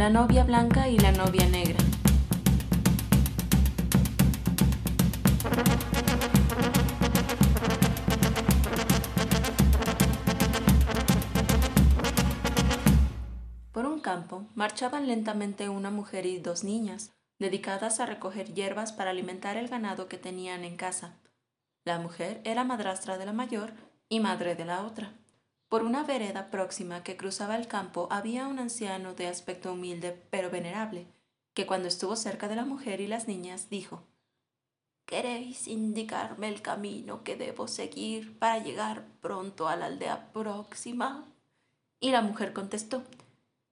La novia blanca y la novia negra. Por un campo marchaban lentamente una mujer y dos niñas, dedicadas a recoger hierbas para alimentar el ganado que tenían en casa. La mujer era madrastra de la mayor y madre de la otra. Por una vereda próxima que cruzaba el campo había un anciano de aspecto humilde pero venerable, que cuando estuvo cerca de la mujer y las niñas dijo ¿Queréis indicarme el camino que debo seguir para llegar pronto a la aldea próxima? Y la mujer contestó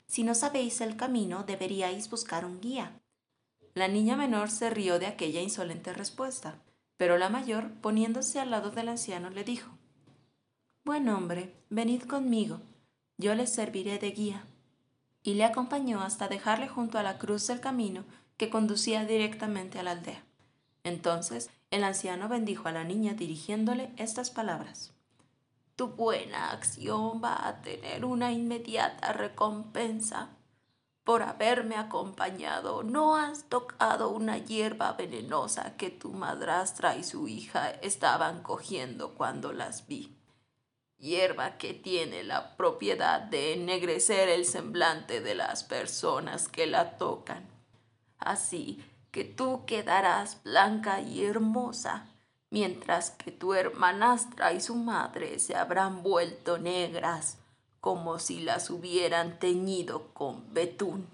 Si no sabéis el camino, deberíais buscar un guía. La niña menor se rió de aquella insolente respuesta, pero la mayor, poniéndose al lado del anciano, le dijo Buen hombre, venid conmigo, yo les serviré de guía. Y le acompañó hasta dejarle junto a la cruz del camino que conducía directamente a la aldea. Entonces el anciano bendijo a la niña dirigiéndole estas palabras. Tu buena acción va a tener una inmediata recompensa. Por haberme acompañado, no has tocado una hierba venenosa que tu madrastra y su hija estaban cogiendo cuando las vi hierba que tiene la propiedad de ennegrecer el semblante de las personas que la tocan. Así que tú quedarás blanca y hermosa, mientras que tu hermanastra y su madre se habrán vuelto negras, como si las hubieran teñido con betún.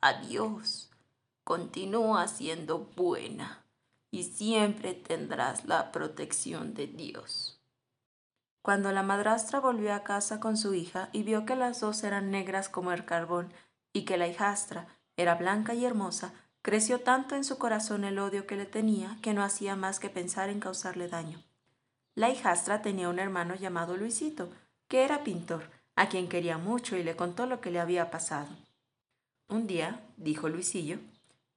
Adiós. Continúa siendo buena y siempre tendrás la protección de Dios. Cuando la madrastra volvió a casa con su hija y vio que las dos eran negras como el carbón y que la hijastra era blanca y hermosa, creció tanto en su corazón el odio que le tenía que no hacía más que pensar en causarle daño. La hijastra tenía un hermano llamado Luisito, que era pintor, a quien quería mucho y le contó lo que le había pasado. Un día, dijo Luisillo,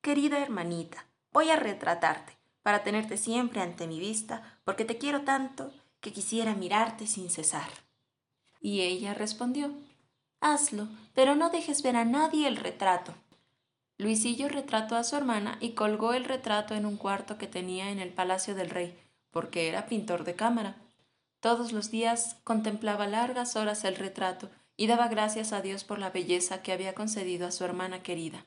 Querida hermanita, voy a retratarte, para tenerte siempre ante mi vista, porque te quiero tanto que quisiera mirarte sin cesar. Y ella respondió, Hazlo, pero no dejes ver a nadie el retrato. Luisillo retrató a su hermana y colgó el retrato en un cuarto que tenía en el palacio del rey, porque era pintor de cámara. Todos los días contemplaba largas horas el retrato y daba gracias a Dios por la belleza que había concedido a su hermana querida.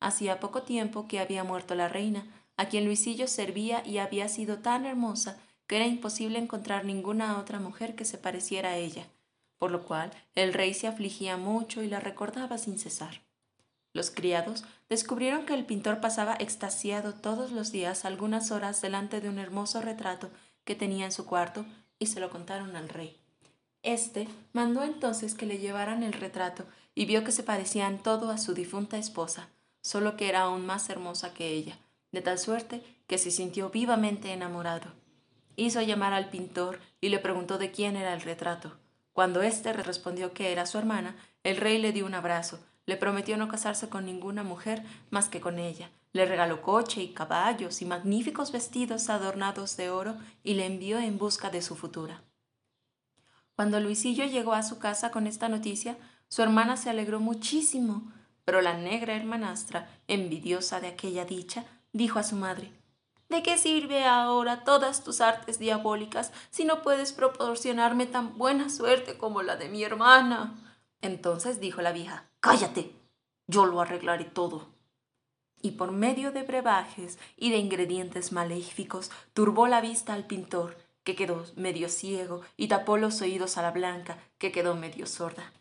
Hacía poco tiempo que había muerto la reina, a quien Luisillo servía y había sido tan hermosa que era imposible encontrar ninguna otra mujer que se pareciera a ella, por lo cual el rey se afligía mucho y la recordaba sin cesar. Los criados descubrieron que el pintor pasaba extasiado todos los días algunas horas delante de un hermoso retrato que tenía en su cuarto y se lo contaron al rey. Este mandó entonces que le llevaran el retrato y vio que se parecían todo a su difunta esposa, solo que era aún más hermosa que ella, de tal suerte que se sintió vivamente enamorado hizo llamar al pintor y le preguntó de quién era el retrato. Cuando éste respondió que era su hermana, el rey le dio un abrazo, le prometió no casarse con ninguna mujer más que con ella, le regaló coche y caballos y magníficos vestidos adornados de oro y le envió en busca de su futura. Cuando Luisillo llegó a su casa con esta noticia, su hermana se alegró muchísimo, pero la negra hermanastra, envidiosa de aquella dicha, dijo a su madre ¿De qué sirve ahora todas tus artes diabólicas si no puedes proporcionarme tan buena suerte como la de mi hermana? Entonces dijo la vieja, Cállate, yo lo arreglaré todo. Y por medio de brebajes y de ingredientes maléficos turbó la vista al pintor, que quedó medio ciego, y tapó los oídos a la blanca, que quedó medio sorda.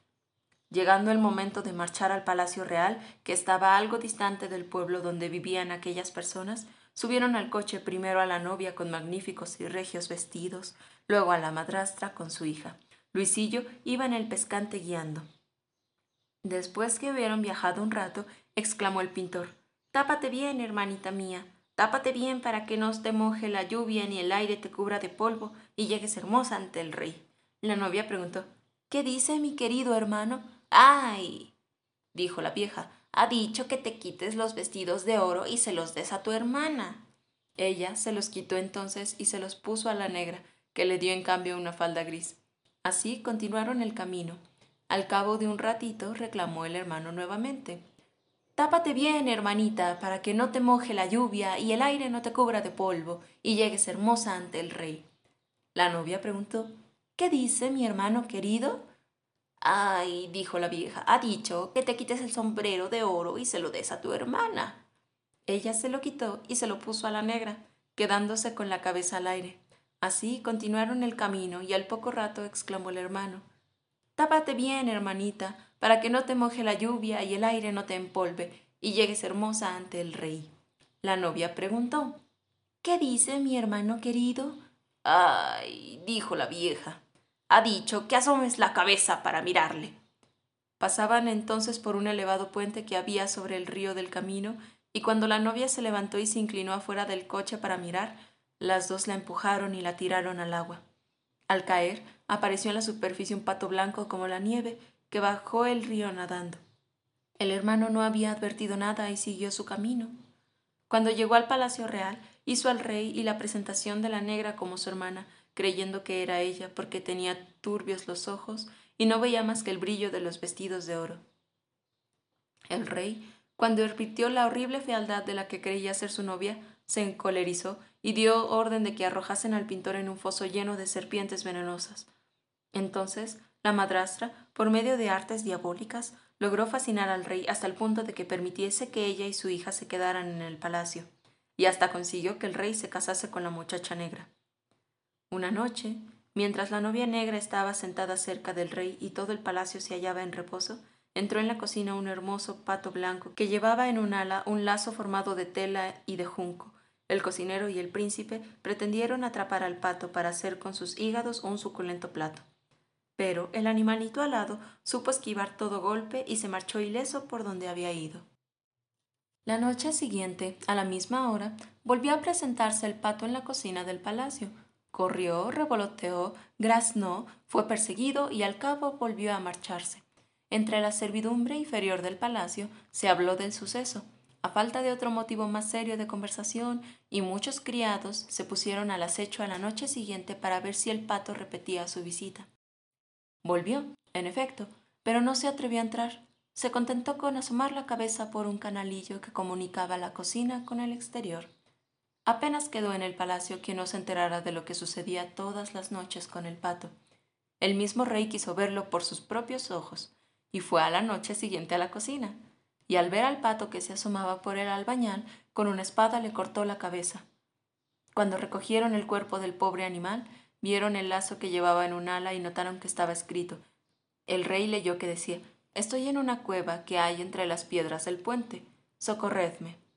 Llegando el momento de marchar al Palacio Real, que estaba algo distante del pueblo donde vivían aquellas personas, Subieron al coche primero a la novia con magníficos y regios vestidos, luego a la madrastra con su hija. Luisillo iba en el pescante guiando. Después que hubieron viajado un rato, exclamó el pintor Tápate bien, hermanita mía, tápate bien para que no te moje la lluvia ni el aire te cubra de polvo y llegues hermosa ante el rey. La novia preguntó ¿Qué dice mi querido hermano? ¡Ay! dijo la vieja, ha dicho que te quites los vestidos de oro y se los des a tu hermana. Ella se los quitó entonces y se los puso a la negra, que le dio en cambio una falda gris. Así continuaron el camino. Al cabo de un ratito reclamó el hermano nuevamente. Tápate bien, hermanita, para que no te moje la lluvia y el aire no te cubra de polvo y llegues hermosa ante el rey. La novia preguntó ¿Qué dice mi hermano querido? Ay, dijo la vieja, ha dicho que te quites el sombrero de oro y se lo des a tu hermana. Ella se lo quitó y se lo puso a la negra, quedándose con la cabeza al aire. Así continuaron el camino y al poco rato exclamó el hermano Tápate bien, hermanita, para que no te moje la lluvia y el aire no te empolve y llegues hermosa ante el rey. La novia preguntó ¿Qué dice mi hermano querido? Ay, dijo la vieja, ha dicho que asomes la cabeza para mirarle. Pasaban entonces por un elevado puente que había sobre el río del camino, y cuando la novia se levantó y se inclinó afuera del coche para mirar, las dos la empujaron y la tiraron al agua. Al caer, apareció en la superficie un pato blanco como la nieve, que bajó el río nadando. El hermano no había advertido nada y siguió su camino. Cuando llegó al palacio real, hizo al rey y la presentación de la negra como su hermana, creyendo que era ella porque tenía turbios los ojos y no veía más que el brillo de los vestidos de oro. El rey, cuando advirtió la horrible fealdad de la que creía ser su novia, se encolerizó y dio orden de que arrojasen al pintor en un foso lleno de serpientes venenosas. Entonces, la madrastra, por medio de artes diabólicas, logró fascinar al rey hasta el punto de que permitiese que ella y su hija se quedaran en el palacio, y hasta consiguió que el rey se casase con la muchacha negra. Una noche, mientras la novia negra estaba sentada cerca del rey y todo el palacio se hallaba en reposo, entró en la cocina un hermoso pato blanco que llevaba en un ala un lazo formado de tela y de junco, el cocinero y el príncipe pretendieron atrapar al pato para hacer con sus hígados un suculento plato. Pero el animalito alado supo esquivar todo golpe y se marchó ileso por donde había ido. La noche siguiente, a la misma hora, volvió a presentarse el pato en la cocina del palacio. Corrió, revoloteó, graznó, fue perseguido y al cabo volvió a marcharse. Entre la servidumbre inferior del palacio se habló del suceso, a falta de otro motivo más serio de conversación, y muchos criados se pusieron al acecho a la noche siguiente para ver si el pato repetía su visita. Volvió, en efecto, pero no se atrevió a entrar. Se contentó con asomar la cabeza por un canalillo que comunicaba la cocina con el exterior. Apenas quedó en el palacio quien no se enterara de lo que sucedía todas las noches con el pato. El mismo rey quiso verlo por sus propios ojos, y fue a la noche siguiente a la cocina y al ver al pato que se asomaba por el albañal, con una espada le cortó la cabeza. Cuando recogieron el cuerpo del pobre animal, vieron el lazo que llevaba en un ala y notaron que estaba escrito. El rey leyó que decía Estoy en una cueva que hay entre las piedras del puente. Socorredme.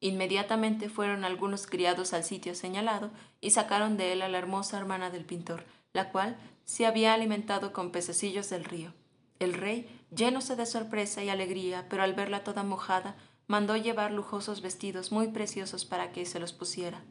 Inmediatamente fueron algunos criados al sitio señalado y sacaron de él a la hermosa hermana del pintor, la cual se había alimentado con pececillos del río. El rey, llenose de sorpresa y alegría, pero al verla toda mojada, mandó llevar lujosos vestidos muy preciosos para que se los pusiera.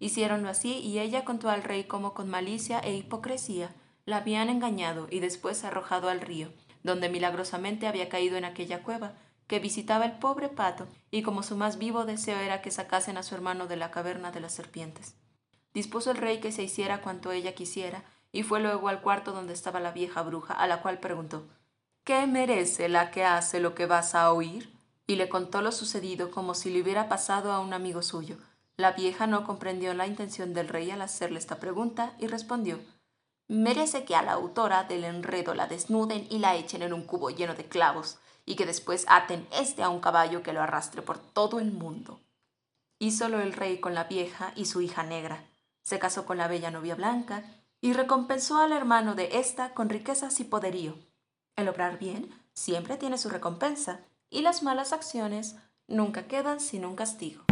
Hiciéronlo así y ella contó al rey cómo con malicia e hipocresía la habían engañado y después arrojado al río, donde milagrosamente había caído en aquella cueva, que visitaba el pobre pato, y como su más vivo deseo era que sacasen a su hermano de la caverna de las serpientes. Dispuso el rey que se hiciera cuanto ella quisiera, y fue luego al cuarto donde estaba la vieja bruja, a la cual preguntó ¿Qué merece la que hace lo que vas a oír? Y le contó lo sucedido como si le hubiera pasado a un amigo suyo. La vieja no comprendió la intención del rey al hacerle esta pregunta y respondió Merece que a la autora del enredo la desnuden y la echen en un cubo lleno de clavos, y que después aten este a un caballo que lo arrastre por todo el mundo. Hízolo el rey con la vieja y su hija negra. Se casó con la bella novia blanca y recompensó al hermano de ésta con riquezas y poderío. El obrar bien siempre tiene su recompensa y las malas acciones nunca quedan sin un castigo.